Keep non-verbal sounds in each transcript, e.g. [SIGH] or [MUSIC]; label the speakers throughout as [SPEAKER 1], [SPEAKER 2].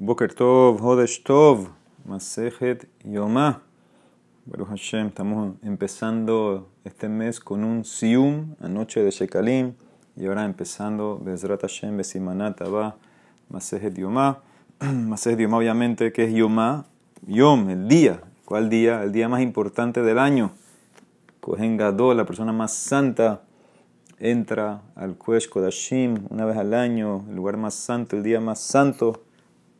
[SPEAKER 1] Boker Tov, Hodesh Tov, Masejet Yomá. Baruch Hashem, estamos empezando este mes con un Sium, anoche de Shekalim, y ahora empezando Bezrat Hashem, Besimanat Abba, Masejet Yomá. Masejet Yomá, obviamente, que es Yomá, Yom, el día. ¿Cuál día? El día más importante del año. Kohen Gadol, la persona más santa, entra al Kodesh Kodashim una vez al año, el lugar más santo, el día más santo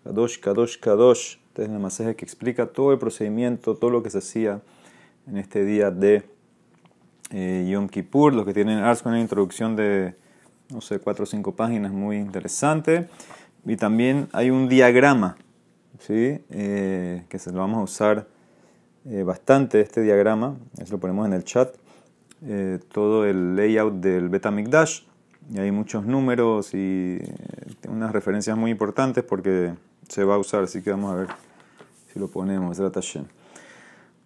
[SPEAKER 1] Kadosh, Kadosh, Kadosh. Este es el masaje que explica todo el procedimiento, todo lo que se hacía en este día de eh, Yom Kippur. Los que tienen Ars con una introducción de, no sé, cuatro o cinco páginas, muy interesante. Y también hay un diagrama, ¿sí? Eh, que se lo vamos a usar eh, bastante, este diagrama. Eso lo ponemos en el chat. todo el layout del Betamikdash. Y hay muchos números y unas referencias muy importantes porque se va a usar, así que vamos a ver si lo ponemos.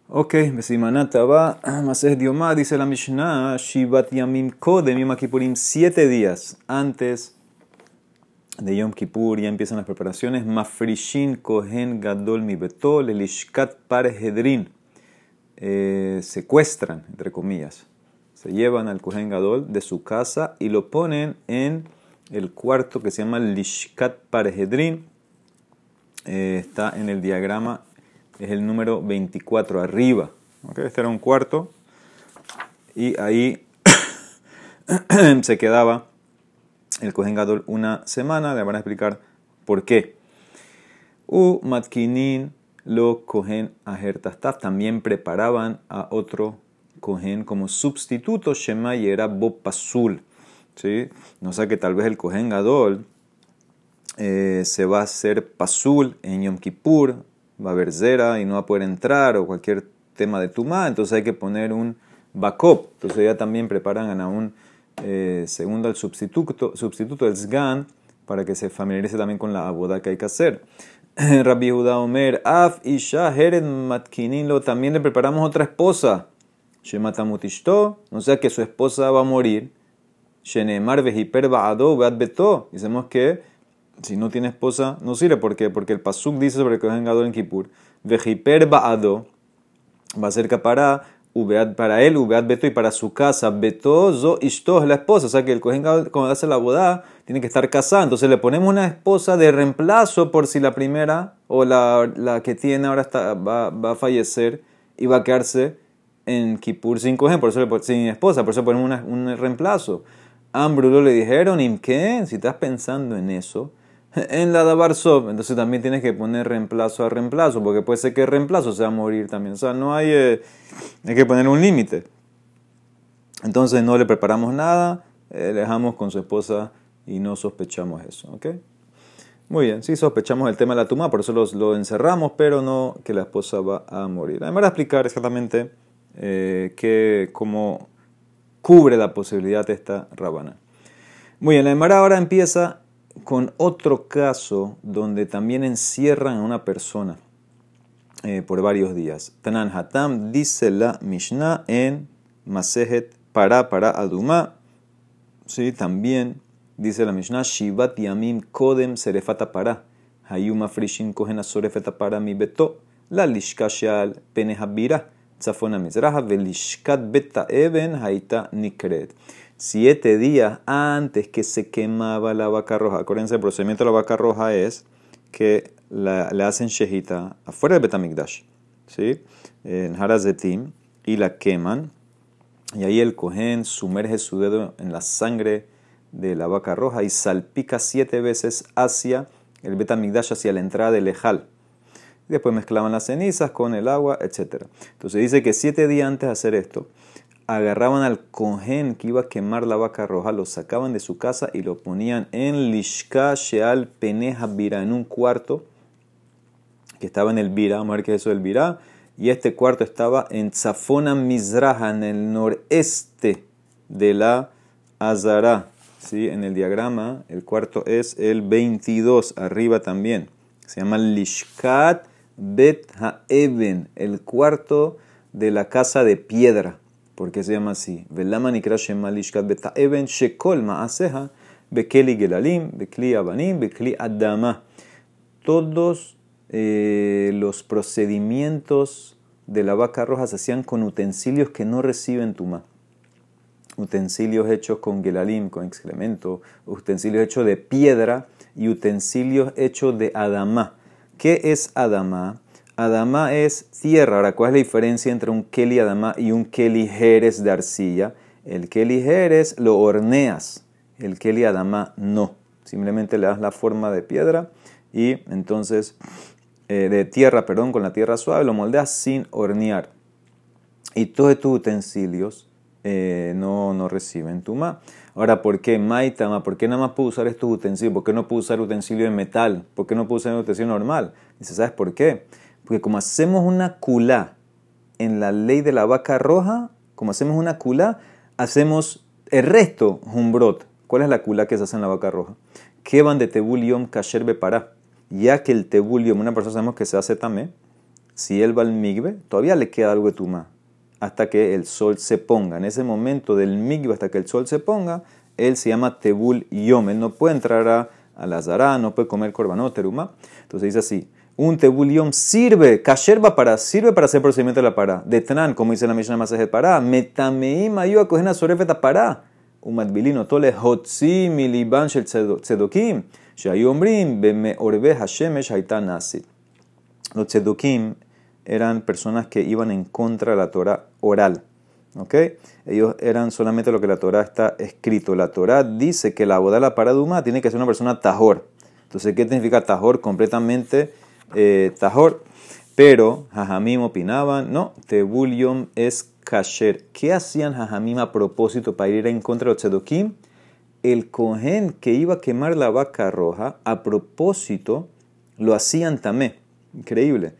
[SPEAKER 1] Ok, Besimanata [CLEARS THROAT] va, Mases Diomá, dice la Mishnah, Shivat Yamim Kodem Yom Kippurim, siete días antes de Yom Kippur, ya empiezan las preparaciones. Mafrishin Kohen Gadol Mi Betol, Elishkat Parehedrin, eh, secuestran, entre comillas, se llevan al Kohen Gadol de su casa y lo ponen en el cuarto que se llama Lishkat Parehedrin eh, está en el diagrama, es el número 24 arriba. Este era un cuarto y ahí [COUGHS] se quedaba el Kohen Gadol una semana. Le van a explicar por qué. U Matkinin lo Kohen Ahertastaf también preparaban a otro Kohen como sustituto. Shema y era. ¿sí? No sé que tal vez el Kohen Gadol eh, se va a hacer pasul en Yom Kippur, va a haber zera y no va a poder entrar o cualquier tema de tumá, entonces hay que poner un backup. Entonces ya también preparan a un eh, segundo al sustituto, sustituto del sgan para que se familiarice también con la aboda que hay que hacer. [CLEARS THROAT] Rabbi Judá Omer, Af Isha Heren Matkinilo, también le preparamos otra esposa. Shematamutishto, o sea que su esposa va a morir. Shenemar Vejiper Baado Beto. Dicemos que si no tiene esposa, no sirve. ¿Por qué? Porque el Pasuk dice sobre el Kohen en Kippur, Vejiper Baado, va a ser para, para él, Ubeat Beto, y para su casa, Beto, Zo, Ishto, es la esposa. O sea que el Kohen cuando hace la boda, tiene que estar casado. Entonces le ponemos una esposa de reemplazo por si la primera o la, la que tiene ahora está, va, va, a fallecer y va a quedarse en Kippur sin Kohen, por eso le, sin esposa, por eso ponemos un reemplazo. Ambrulo le dijeron, ¿qué? Si estás pensando en eso, en la Sob, entonces también tienes que poner reemplazo a reemplazo, porque puede ser que el reemplazo se va a morir también. O sea, no hay, eh, hay que poner un límite. Entonces no le preparamos nada, eh, le dejamos con su esposa y no sospechamos eso. ¿ok? Muy bien, sí sospechamos el tema de la tumba, por eso lo encerramos, pero no que la esposa va a morir. Además de explicar exactamente eh, que, cómo cubre la posibilidad de esta rabana. Muy bien, la Emara ahora empieza con otro caso donde también encierran a una persona eh, por varios días. Tanan Hatam dice la Mishnah en Masejet para para Aduma. Sí, también dice la Mishnah Shivat Yamim Kodem Serefata para. Hayuma Frishin Kohena Sorefeta para mi beto. La Lishkashal Penehabira. Tzafona Mizraha Velishkat Beta Eben Haita Nikret siete días antes que se quemaba la vaca roja. Acuérdense, el procedimiento de la vaca roja es que la, le hacen shejita afuera del Betamikdash, ¿sí? en Harazetim, y la queman. Y ahí el cohen sumerge su dedo en la sangre de la vaca roja y salpica siete veces hacia el Betamikdash, hacia la entrada del Ejal. Después mezclaban las cenizas con el agua, etc. Entonces dice que siete días antes de hacer esto, agarraban al cohen que iba a quemar la vaca roja, lo sacaban de su casa y lo ponían en Lishka Sheal Peneja Bira, en un cuarto que estaba en el Bira, vamos a ver qué es eso del Bira, y este cuarto estaba en Zafona Mizraha, en el noreste de la Azara. ¿sí? En el diagrama, el cuarto es el 22, arriba también. Se llama Lishkat Bet Haeben, el cuarto de la casa de piedra. ¿Por qué se llama así? Beta even shekol ma'aseha bekeli gelalim, bekli abanim, bekli adama. todos eh, los procedimientos de la vaca roja se hacían con utensilios que no reciben tumá. Utensilios hechos con gelalim, con excremento, utensilios hechos de piedra y utensilios hechos de adamá. ¿Qué es adamá? Adamá es tierra. Ahora, ¿cuál es la diferencia entre un keli adamá y un keli jerez de arcilla? El keli jerez lo horneas, el keli adamá no. Simplemente le das la forma de piedra y entonces eh, de tierra, perdón, con la tierra suave, lo moldeas sin hornear. Y todos estos utensilios eh, no, no reciben tuma. Ahora, ¿por qué maitama? ¿Por qué nada más puedo usar estos utensilios? ¿Por qué no puedo usar utensilio de metal? ¿Por qué no puedo usar un utensilio normal? Dice, ¿sabes por qué? Porque como hacemos una culá en la ley de la vaca roja, como hacemos una culá, hacemos el resto humbrot. ¿Cuál es la culá que se hace en la vaca roja? Que van de tebulium kasher para Ya que el tebulium, una persona sabemos que se hace también, si él va al migbe, todavía le queda algo de tuma hasta que el sol se ponga. En ese momento del migbe hasta que el sol se ponga, él se llama tebul yom. Él no puede entrar a, la zara, no puede comer korbanot, teruma. Entonces dice así, un tebulión sirve, kasher para, sirve para hacer procedimiento de la para. De tnan, como dice la Mishnah Masajet para, metameim ayu a sorefeta para. Un matbilino tole hotzi shel tzedokim, shayu ombrim, beme orbe hashemesh haitan nasit. Los tzedokim eran personas que iban en contra de la Torah oral. ¿ok? Ellos eran solamente lo que la Torah está escrito. La Torah dice que la boda de la paraduma tiene que ser una persona tajor. Entonces, ¿qué significa tajor? Completamente eh, tajor. Pero Jajamim opinaban, no, Tebulium es kasher. ¿Qué hacían Jajamim a propósito para ir en contra de los tzedokim? El cohen que iba a quemar la vaca roja, a propósito, lo hacían tamé. Increíble.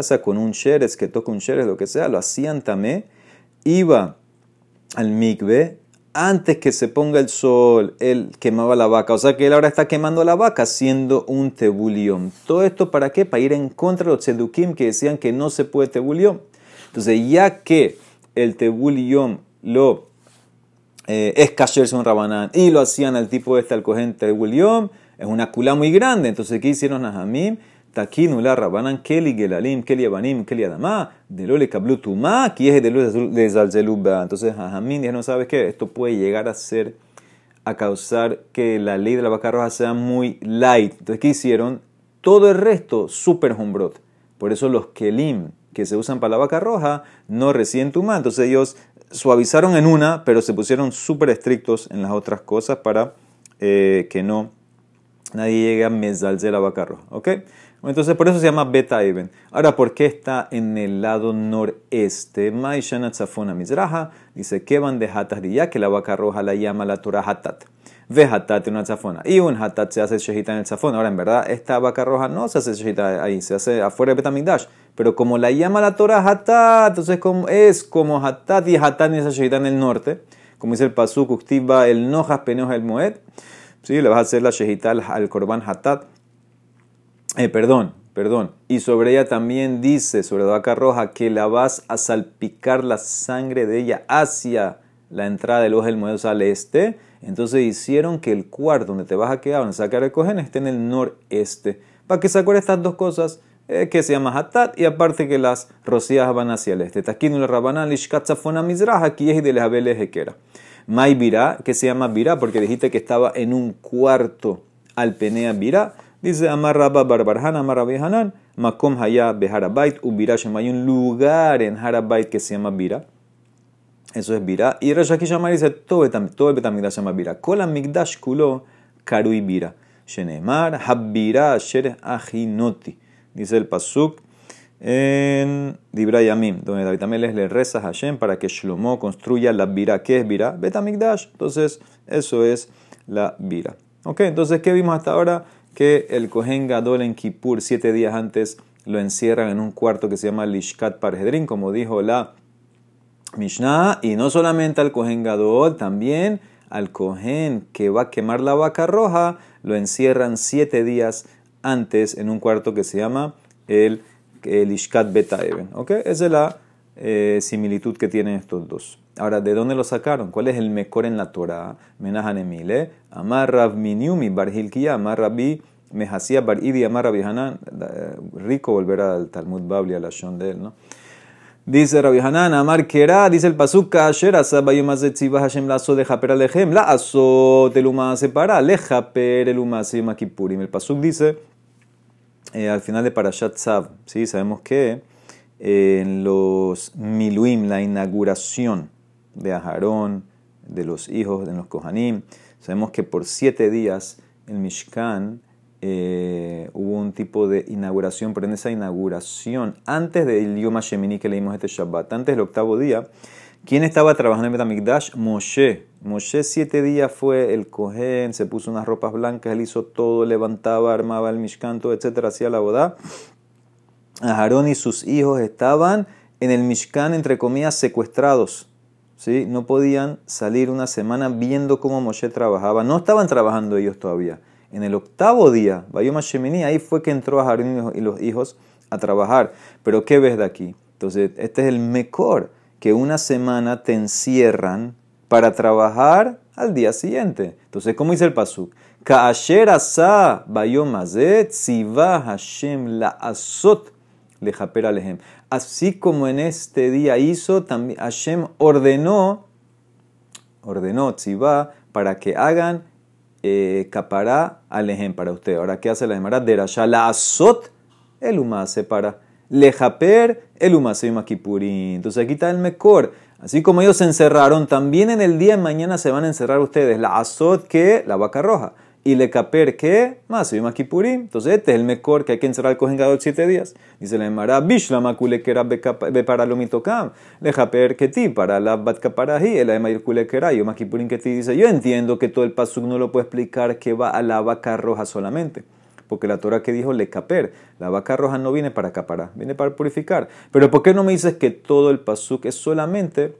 [SPEAKER 1] Ya con un sheres, que toca un sheres, lo que sea, lo hacían tamé. Iba al mikve, antes que se ponga el sol, él quemaba la vaca. O sea que él ahora está quemando la vaca siendo un tebulión. ¿Todo esto para qué? Para ir en contra de los sedukim que decían que no se puede tebulión. Entonces, ya que el tebulión lo eh, es kasher son rabanán y lo hacían al tipo este al cogen tebulión, es una cula muy grande. Entonces, ¿qué hicieron Najamim? Rabanan keli gelalim, keli abanim, keli adama, de lo le kablu tuma, es de lo de zalzeluba. Entonces, Jajamín ya no sabes qué, esto puede llegar a ser, a causar que la ley de la vaca roja sea muy light. Entonces, ¿qué hicieron? Todo el resto, super humbrot. Por eso los kelim que se usan para la vaca roja no reciben tuma. Entonces, ellos suavizaron en una, pero se pusieron súper estrictos en las otras cosas para eh, que no nadie llegue a mezalze la vaca roja. ¿Ok? Entonces por eso se llama Beta Even. Ahora, ¿por qué está en el lado noreste? Maishana Tzafona Mizraha dice que van de Hatat ya que la vaca roja la llama la Torah Hatat. Ve Hatat en una Tzafona. Y un Hatat se hace Shehita en el Tzafón. Ahora, en verdad, esta vaca roja no se hace Shehita ahí, se hace afuera de Betamigdash. Pero como la llama la Torah Hatat, entonces es como Hatat y Hatat y esa Shehita en el norte. Como dice el Pasuk, Uktiva, el Nojas Penoja el Moed. Sí, le vas a hacer la Shehita al Korban Hatat eh, perdón, perdón. Y sobre ella también dice, sobre la vaca roja, que la vas a salpicar la sangre de ella hacia la entrada del ojo del modelo al este. Entonces hicieron que el cuarto donde te vas a quedar, donde sacar el cogen, esté en el noreste. Para que se acuerde estas dos cosas, eh, que se llama Hatat, y aparte que las rocías van hacia el este. Taquino la Rabanán, Lishkatzafona Mizrah, aquí es de les Jequera. May Birá, que se llama Birá, porque dijiste que estaba en un cuarto al Penea Birá. Dice Amar Rabba Barbarhan, Amar Hanan, Makom Haya Beharabait, Ubira Hay un lugar en Harabait que se llama Bira. Eso es Bira. Y Rashaki Shamar dice todo el Betamigdash se llama Bira. Kola Migdash Kulo Karui Bira. Shenemar Habira Sher Ajinoti. Dice el Pasuk en Dibra Yamim, donde David también le reza a Hashem para que Shlomo construya la Bira. ¿Qué es Bira? Betamigdash. Entonces, eso es la Bira. Ok, entonces, ¿qué vimos hasta ahora? Que el Kohen Gadol en Kippur, siete días antes, lo encierran en un cuarto que se llama Lishkat Parhedrin, como dijo la Mishnah, y no solamente al Kohen Gadol, también al Kohen que va a quemar la vaca roja, lo encierran siete días antes en un cuarto que se llama el, el Ishkat Betaeben. ¿Ok? Esa es la eh, similitud que tienen estos dos. Ahora, ¿de dónde lo sacaron? ¿Cuál es el mejor en la Torah? Menahanemile, Amar Rav Miniumi, Barhilkiya, Amar Rabbi Mejasía bar Idi Amar Rabbi Hanan, eh, rico volver al Talmud Babli, a la Shon de él, ¿no? Dice Rabbi Hanan, Amar Kera, dice el pasuk, Kasher asab bayomaz tzivah Hashem lazo de japer alejem, la aso teluma separa, le. El pasuk dice, eh, al final de Parashat Tzav, ¿sí? sabemos que eh, en los miluim, la inauguración de Aharón, de los hijos de los Kohanim, sabemos que por siete días el Mishkan eh, hubo un tipo de inauguración, pero en esa inauguración, antes del Yom HaShemini que leímos este Shabbat, antes del octavo día, ¿quién estaba trabajando en Betamikdash? Moshe. Moshe siete días fue el Kohen, se puso unas ropas blancas, él hizo todo, levantaba, armaba el Mishkan, todo, etcétera, hacía la boda. Aarón y sus hijos estaban en el Mishkan, entre comillas, secuestrados. ¿Sí? No podían salir una semana viendo cómo Moshe trabajaba. No estaban trabajando ellos todavía en el octavo día, Bayoma Shemini, ahí fue que entró a Harun y los hijos a trabajar. Pero ¿qué ves de aquí? Entonces, este es el mejor, que una semana te encierran para trabajar al día siguiente. Entonces, ¿cómo dice el pasuk? Ka'asher asa siva Hashem la asot lejaper alejem. Así como en este día hizo, también Hashem ordenó, ordenó tziva para que hagan eh, capará alejem para usted. Ahora, ¿qué hace la Gemara? Derasha la azot el umase para lejaper el umase makipurín. Entonces aquí está el mejor. Así como ellos se encerraron, también en el día de mañana se van a encerrar ustedes. La azot que la vaca roja y le caper que más y más kipurim. Entonces este es el mejor que hay que encerrar el cohen gadol siete días. Dice la Emara, bishla makule que era be para lo mitocam, le caper que ti para la bat kaparahi, el ema kule que era yo más kipurim que ti. Dice, yo entiendo que todo el pasuk no lo puede explicar que va a la vaca roja solamente. Porque la Torah que dijo le caper, la vaca roja no viene para caparar, viene para purificar. Pero ¿por qué no me dices que todo el pasuk es solamente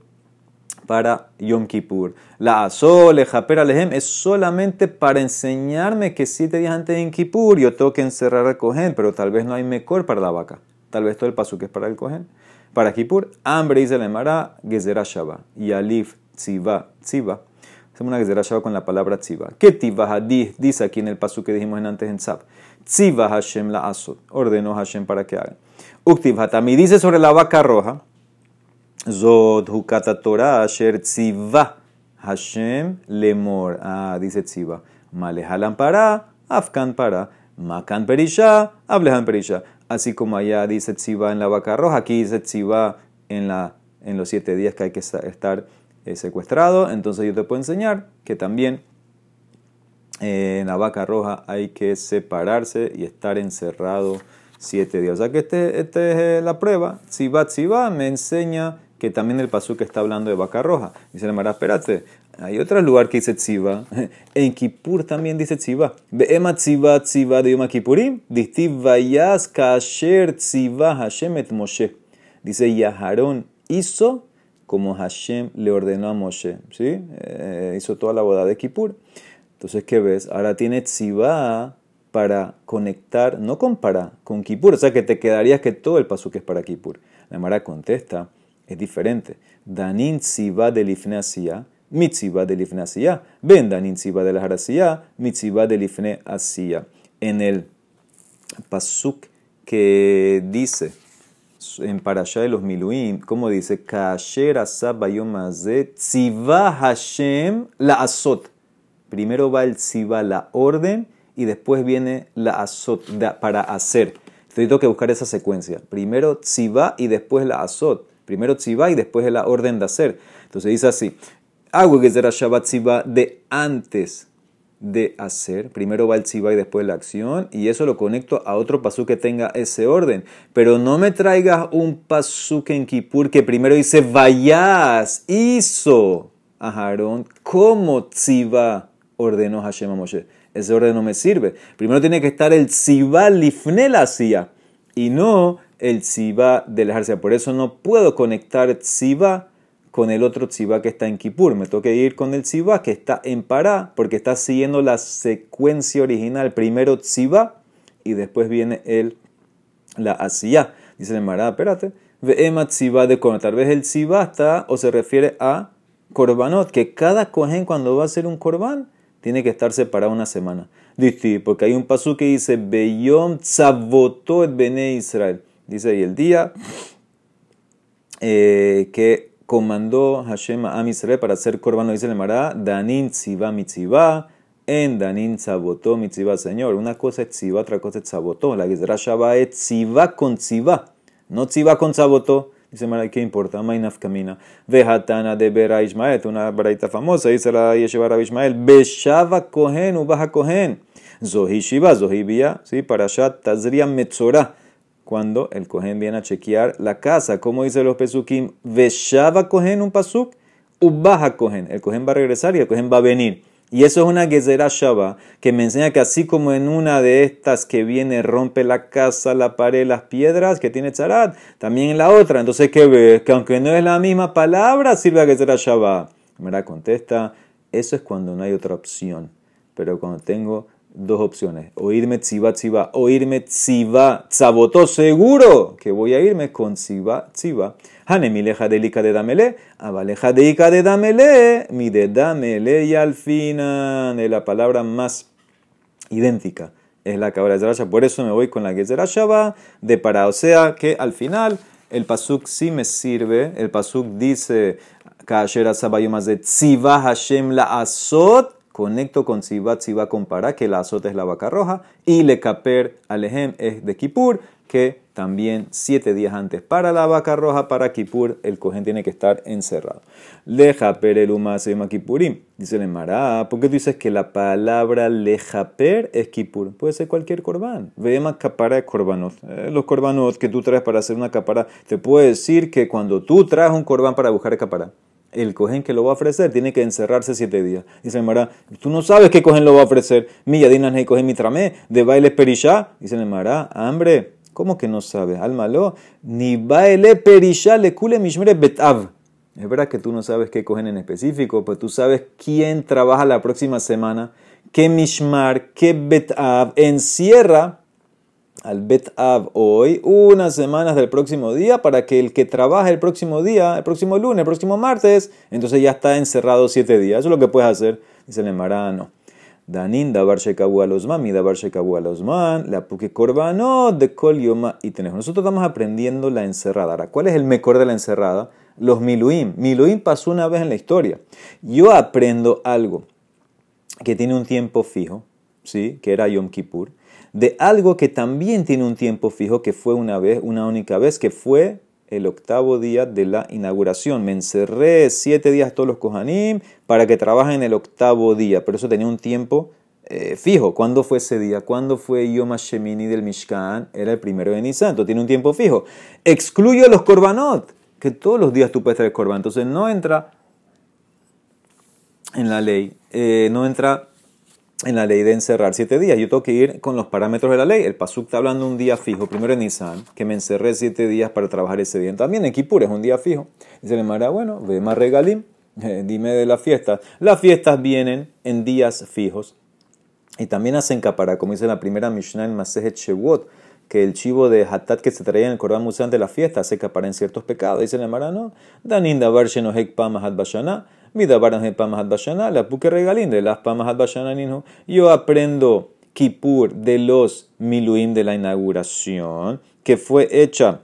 [SPEAKER 1] para Yom Kippur. La Azole, Japer Alejem es solamente para enseñarme que siete días antes de Yom Kippur yo tengo que encerrar al Cohen, pero tal vez no hay mejor para la vaca. Tal vez todo el que es para el Cohen. Para Kippur, hambre dice la Emara, Gezerah Shaba. Y Alif, Tziva, Tziva. Hacemos una Gezerah Shaba con la palabra Tziva. ¿Qué Tziva dice aquí en el paso que dijimos antes en Tzab? Tziva Hashem la Asot. Ordenó Hashem para que hagan. Uktiv Hatami dice sobre la vaca roja. Zod Torah asher tziva Hashem lemor. Ah, dice tziva. Malehalan para, afkan para. Makan perisha, ablehan perisha. Así como allá dice tziva en la vaca roja, aquí dice tziva en, la, en los siete días que hay que estar eh, secuestrado. Entonces yo te puedo enseñar que también eh, en la vaca roja hay que separarse y estar encerrado siete días. O sea que esta este es eh, la prueba. Tziva, tziva me enseña que también el pasú está hablando de vaca roja. Dice la Mara, espérate, hay otro lugar que dice tziva. [LAUGHS] En Kippur también dice tziva. Be'ema tziva tziva de Yom Kippurim. Distiv vayas kasher tziva Hashem et Moshe. Dice Yaharón hizo como Hashem le ordenó a Moshe. ¿Sí? Eh, hizo toda la boda de Kippur. Entonces, ¿qué ves? Ahora tiene tziva para conectar, no con para, con Kippur. O sea que te quedarías que todo el paso es para Kippur. La Mara contesta es diferente. Danin tziva de lifne asiya, mitziva de lifne asiya. Ven danin tziva de la harasiya, mitziva de lifne asiya. En el pasuk que dice en Parashá de los Miluim, como dice, Kasher Hashem la asot. Primero va el tziva, la orden, y después viene la azot, para hacer. Tengo que buscar esa secuencia. Primero tziva y después la azot. Primero tziva y después la orden de hacer. Entonces dice así, hago que será Shabbat tziva de antes de hacer. Primero va el tziva y después la acción. Y eso lo conecto a otro pasú que tenga ese orden. Pero no me traigas un pasú en Kippur que primero dice vayas, hizo a Harón como tziva ordenó Hashem a Moshe. Ese orden no me sirve. Primero tiene que estar el tziva lifnel hacía y no el tziva del ejército. Por eso no puedo conectar tziva con el otro tziva que está en Kippur. Me que ir con el tziva que está en Pará, porque está siguiendo la secuencia original. Primero tziva y después viene el la asiyah. Dice el Mará, espérate. Ve'ema tziva de Korban. Tal vez el tziva está o se refiere a korbanot, que cada cohen cuando va a hacer un korban tiene que estar separado una semana. Dice, porque hay un paso que dice, Beyom et bene Israel. Dice ahí el día eh, que comandó Hashem a Israel para hacer corbano, dice el Mará, Danin tziva mitzivá, en Danin tzavotó mitzivá, Señor. Una cosa es tziva, otra cosa es tzavotó. La Gezerá Shabbat es tziva con tziva, no tziva con tzavotó. Dice Mara, ¿qué importa? Mainaf camina. Vejatana de Bera Ismael, una baraita famosa, dice la Yeshiva Rabbi Ismael, Beshava Kohen, Ubaja Kohen. Zohi Shiva, Zohi Bia, ¿sí? Para allá, Tazria Metzorah. Cuando el Kohen viene a chequear la casa, como dice los Pesukim, Veshava Kohen, un pasuk, Ubaja Kohen. El Kohen va a regresar y el Kohen va a venir. Y eso es una Gezerah Shaba que me enseña que así como en una de estas que viene, rompe la casa, la pared, las piedras, que tiene charat, también en la otra. Entonces, ¿qué ves? Que aunque no es la misma palabra, sirve a Gezerah Shaba. Mira, contesta, eso es cuando no hay otra opción. Pero cuando tengo dos opciones, oírme tziva tziva, oírme tziva tzabotó, seguro que voy a irme con tziva tziva. Hanemileja delica de damele, abaleja deica de damele, mi de damele y al final de la palabra más idéntica es la cabra de Por eso me voy con la que Shaba de para. O sea que al final el pasuk sí me sirve. El pasuk dice, Kasher más de tziva Hashem la azot conecto con Tziva, Tziva con Para, que la azota es la vaca roja, y le caper alejem es de Kippur, que también siete días antes para la vaca roja, para Kippur, el cohen tiene que estar encerrado. Lejaper el se Kippurim. Dice el Mará, ¿por qué tú dices que la palabra lejaper es Kippur? Puede ser cualquier corbán. Veamos capara de corbanot. Eh, los corbanos que tú traes para hacer una capara, te puedo decir que cuando tú traes un corbán para buscar capara, el cohen que lo va a ofrecer tiene que encerrarse siete días. Dice Mara, tú no sabes qué cohen lo va a ofrecer. Mi yadinan hey cohen mitramé, de baile perishá. Dice Mara, hambre, ¿cómo que no sabes? Álmalo, ni baile perishá le kule mishmere betav. Es verdad que tú no sabes qué cogen en específico, pero tú sabes quién trabaja la próxima semana, qué mishmar, qué betav encierra al Bet Av hoy, unas semanas del próximo día, para que el que trabaja el próximo día, el próximo lunes, el próximo martes, entonces ya está encerrado siete días. Eso es lo que puedes hacer. Dice el Marano. Danin dabar shekabu alosman, mi dabar shekabu alosman, la puke corbano de kol yoma y tenemos. Nosotros estamos aprendiendo la encerrada. Ahora, ¿cuál es el mejor de la encerrada? Los miluim. Miluim pasó una vez en la historia. Yo aprendo algo que tiene un tiempo fijo, ¿sí? Que era Yom Kippur de algo que también tiene un tiempo fijo, que fue una vez, una única vez, que fue el octavo día de la inauguración. Me encerré siete días todos los Kohanim para que trabajen el octavo día, pero eso tenía un tiempo eh, fijo. ¿Cuándo fue ese día? ¿Cuándo fue Yom HaShemini del Mishkan? Era el primero de Nisan, tiene un tiempo fijo. Excluyo los Korbanot, que todos los días tú puedes traer Korban. Entonces no entra en la ley, eh, no entra en la ley de encerrar siete días. Yo tengo que ir con los parámetros de la ley. El Pasuk está hablando un día fijo, primero en Nisan, que me encerré siete días para trabajar ese día. También en Kippur es un día fijo. Dice el Mara, bueno, ve más regalim, eh, dime de las fiestas. Las fiestas vienen en días fijos y también hacen capara, como dice la primera Mishnah en Masejet Shewot, que el chivo de Hatat que se traía en el Corban Musan de la fiesta hace capara en ciertos pecados. Dice el Mara, no, Danin davar shenohek pamahat bashana la puque regalín de las pamas Yo aprendo Kippur de los Miluim de la inauguración, que fue hecha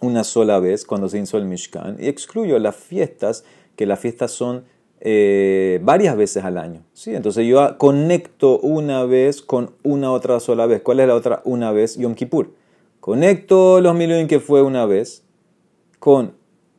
[SPEAKER 1] una sola vez cuando se hizo el Mishkan, y excluyo las fiestas, que las fiestas son eh, varias veces al año. ¿sí? Entonces yo conecto una vez con una otra sola vez. ¿Cuál es la otra una vez? Yom Kippur. Conecto los Miluim que fue una vez con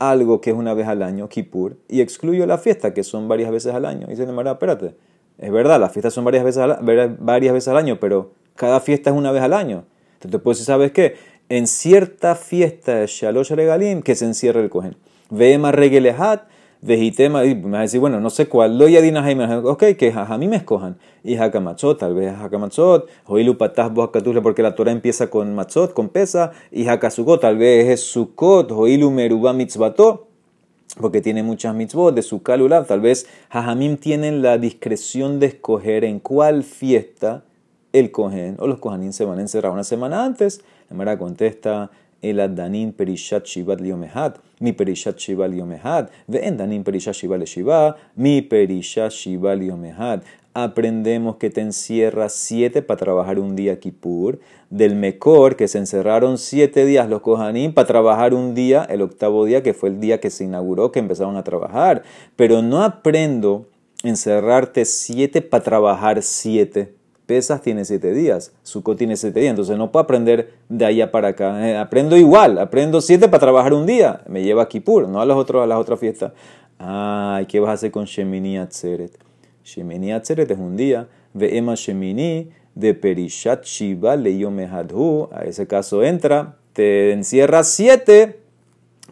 [SPEAKER 1] algo que es una vez al año, Kippur, y excluyo la fiesta, que son varias veces al año. Y dice, espérate, es verdad, las fiestas son varias veces, al, varias veces al año, pero cada fiesta es una vez al año. Entonces, pues, ¿sabes qué? En cierta fiesta de Shalosh Regalim, que se encierra el cohen. Vema Regelehat, Vejitema, y me va a decir, bueno, no sé cuál, lo yadina ok, que a mí me escojan. Y Hakamatzot, tal vez Hakamatzot, Hoilu Patah porque la Torah empieza con Matzot, con pesa, y Hakasugot, tal vez es Sukkot, Hoilu Meruba Mitzvato, porque tiene muchas mitzvot de su calulab. Tal vez Jajamim tienen la discreción de escoger en cuál fiesta el cohen o los kohanim se van a encerrar una semana antes. La Mara contesta, el Adanin Perishat Shivat Liomehat mi perishat shiva liomehad, ve'en danim perishat shiva le shiva, mi perishat shiva liomehad. aprendemos que te encierras siete para trabajar un día Kippur. Del Mekor, que se encerraron siete días los Kohanim para trabajar un día, el octavo día, que fue el día que se inauguró, que empezaron a trabajar. Pero no aprendo encerrarte siete para trabajar siete. Pesas tiene siete días, Sukkot tiene siete días, entonces no puedo aprender de allá para acá. Eh, aprendo igual, aprendo siete para trabajar un día, me lleva a Kippur, no a, los otros, a las otras fiestas. Ay, ¿qué vas a hacer con Shemini Atzeret? Shemini Atzeret es un día. Ve'ema Shemini de Perishat Shiva Leyomehadhu. A ese caso entra, te encierra siete.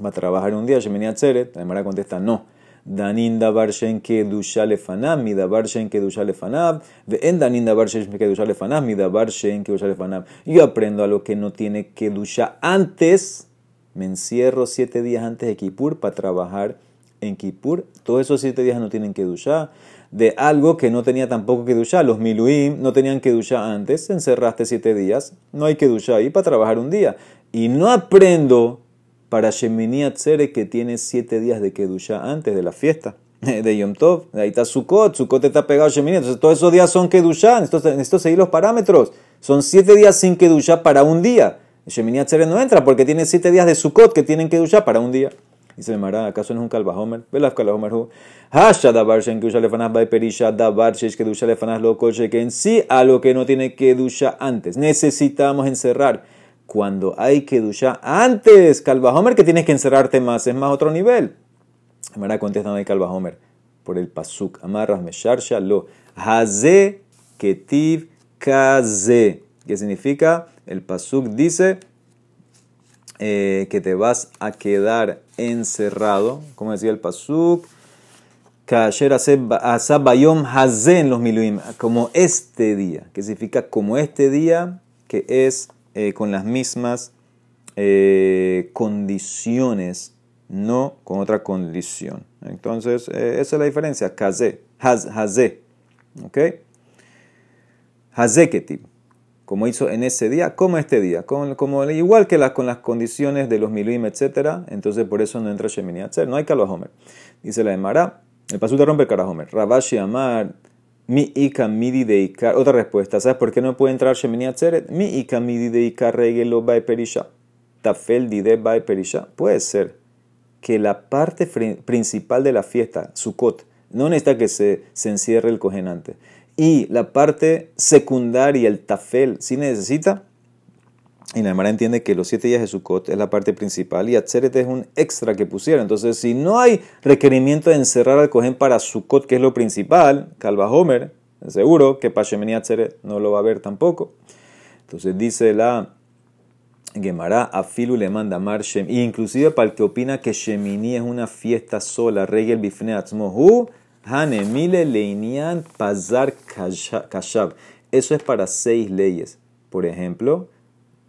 [SPEAKER 1] Va a trabajar un día Shemini Atzeret. La contesta no. Danin dabar shen kedusha lefanav, mi dabar shen kedusha lefanav, ve'en danin dabar shen kedusha lefanav, mi dabar shen kedusha lefanav. Yo aprendo a lo que no tiene kedusha antes. Me encierro siete días antes de Kippur para trabajar en Kippur. Todos esos siete días no tienen kedusha de algo que no tenía tampoco que duchar. Los miluim no tenían que duchar antes, encerraste siete días, no hay que duchar ahí para trabajar un día. Y no aprendo para Shemini Atzere que tiene siete días de que duchar antes de la fiesta de Yom Tov. Ahí está Sukkot, Sukkot está pegado a Shemini. Entonces todos esos días son que duchar, necesito seguir los parámetros. Son siete días sin que duchar para un día. Shemini Atzere no entra porque tiene siete días de Sukkot que tienen que duchar para un día. Dice Mara, ¿acaso no es un Kalvahomer? Velaf Kalvahomer hu. Hasha davar shen kedusha lefanaz by perisha davar shesh kedusha lefanaz lo kol en sí a lo que no tiene kedusha antes. Necesitamos encerrar. Cuando hay kedusha antes, Kalvahomer, que tienes que encerrarte más, es más otro nivel. Mara contesta hay Kalvahomer por el pasuk. Amarras mesharsha lo. Haze ketiv kaze. ¿Qué significa? El pasuk dice eh, que te vas a quedar encerrado, como decía el Pasuk, Bayom Hazen los Miluim, como este día, que significa como este día, que es eh, con las mismas eh, condiciones, no con otra condición. Entonces, esa es la diferencia, Kaze, Haze, ¿ok? Hazeketib como hizo en ese día, como este día, como, igual que con las condiciones de los milim, etc. Entonces por eso no entra Shemini Atzer, no hay Homer. Dice la Emara, el paso te rompe el Homer. Rabashi Amar, mi ika midi de ikar. Otra respuesta, ¿sabes por qué no puede entrar Shemini Atzeret? Mi ika midi de ikar regelo perisha. Tafel dide by perisha. Puede ser que la parte principal de la fiesta, Sukkot, no necesita que se, encierre el cojenante y la parte secundaria, el tafel, si necesita. Y la Gemara entiende que los siete días de Sukkot es la parte principal y Atzeret es un extra que pusieron. Entonces, si no hay requerimiento de encerrar al cohen para Sukkot, que es lo principal, Calva Homer, seguro que para Shemini Atzeret no lo va a ver tampoco. Entonces dice la Gemara, Afilu le manda Mar Shem, inclusive para el que opina que Shemini es una fiesta sola, Regel Bifne Atzmohu, Hanemile leinian pazar kashav. Eso es para seis leyes. Por ejemplo,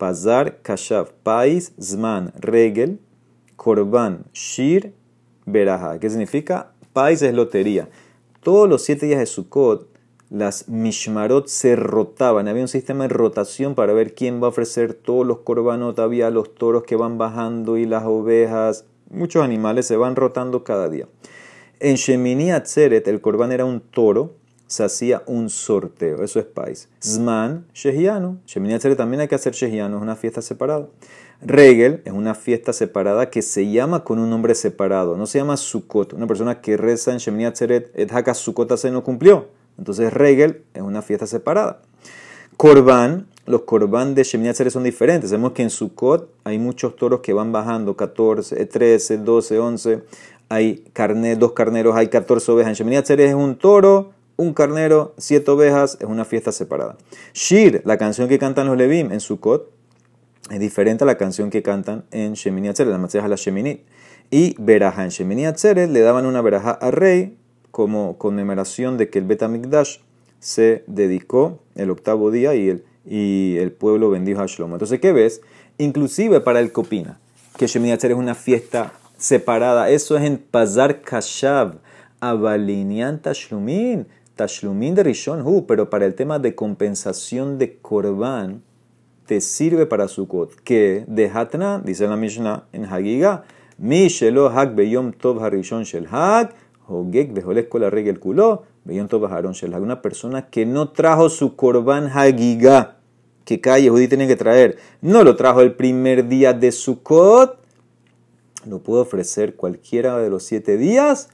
[SPEAKER 1] pazar kashav, pais, zman, regel, korban, shir, beraja. ¿Qué significa? Pais es lotería. Todos los siete días de Sukkot, las mishmarot se rotaban. Había un sistema de rotación para ver quién va a ofrecer todos los korbanot. Había los toros que van bajando y las ovejas. Muchos animales se van rotando cada día. En Shemini Atzeret, el corbán era un toro, se hacía un sorteo. Eso es país. Zman, Shehiano. Shemini también hay que hacer Shehiano, es una fiesta separada. Regel es una fiesta separada que se llama con un nombre separado. No se llama Sukkot. Una persona que reza en Shemini Atzeret, et haka Sukkot se no cumplió. Entonces Regel es una fiesta separada. Corban, los corban de Shemini Atzeret son diferentes. Sabemos que en Sukkot hay muchos toros que van bajando, 14, 13, 12, 11 hay carne, dos carneros, hay 14 ovejas. En Shemini Atzeret es un toro, un carnero, siete ovejas, es una fiesta separada. Shir, la canción que cantan los Levim en Sukkot, es diferente a la canción que cantan en Shemini Atzeret, la a la Shemini. Y Beraja, en Shemini Atzeret le daban una Beraja al rey como conmemoración de que el Betamikdash se dedicó el octavo día y el, y el pueblo bendijo a Shlomo. Entonces, ¿qué ves? Inclusive para el Copina, que Shemini Atzeret es una fiesta separada. Eso es en Pazar Kashav, Abalinian Tashlumin, Tashlumin de Rishon Hu, pero para el tema de compensación de Korban, te sirve para Sukkot. Que de Hatna, dice la Mishnah en Hagiga, Mi Shelo Hag Beyom Tov Harishon Shel Hag, Hogek Beholek Kol Regel Kulo, Veían Tobajaron Shelah. Una persona que no trajo su Korban Hagigah, que cada Yehudi tiene que traer, no lo trajo el primer día de Sukkot, lo puede ofrecer cualquiera de los siete días,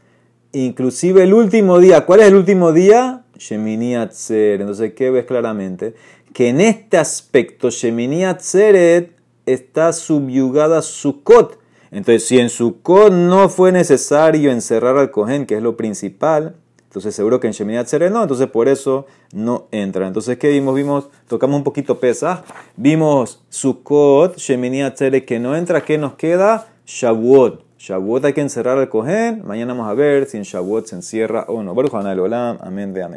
[SPEAKER 1] inclusive el último día. ¿Cuál es el último día? Shemini Atzeret. Entonces, ¿qué ves claramente? Que en este aspecto Shemini Atzeret está subyugada a Sukkot. Entonces, si en Sukkot no fue necesario encerrar al Cohen, que es lo principal, entonces seguro que en Shemini Atzeret no, entonces por eso no entra. Entonces, ¿qué vimos? Vimos, tocamos un poquito pesa, vimos Sukkot, Shemini Atzeret que no entra, ¿qué nos queda? Shavuot. Shavuot hay que encerrar al Cohen. Mañana vamos a ver si en Shavuot se encierra o no. Baruch Olam. Amén de amén.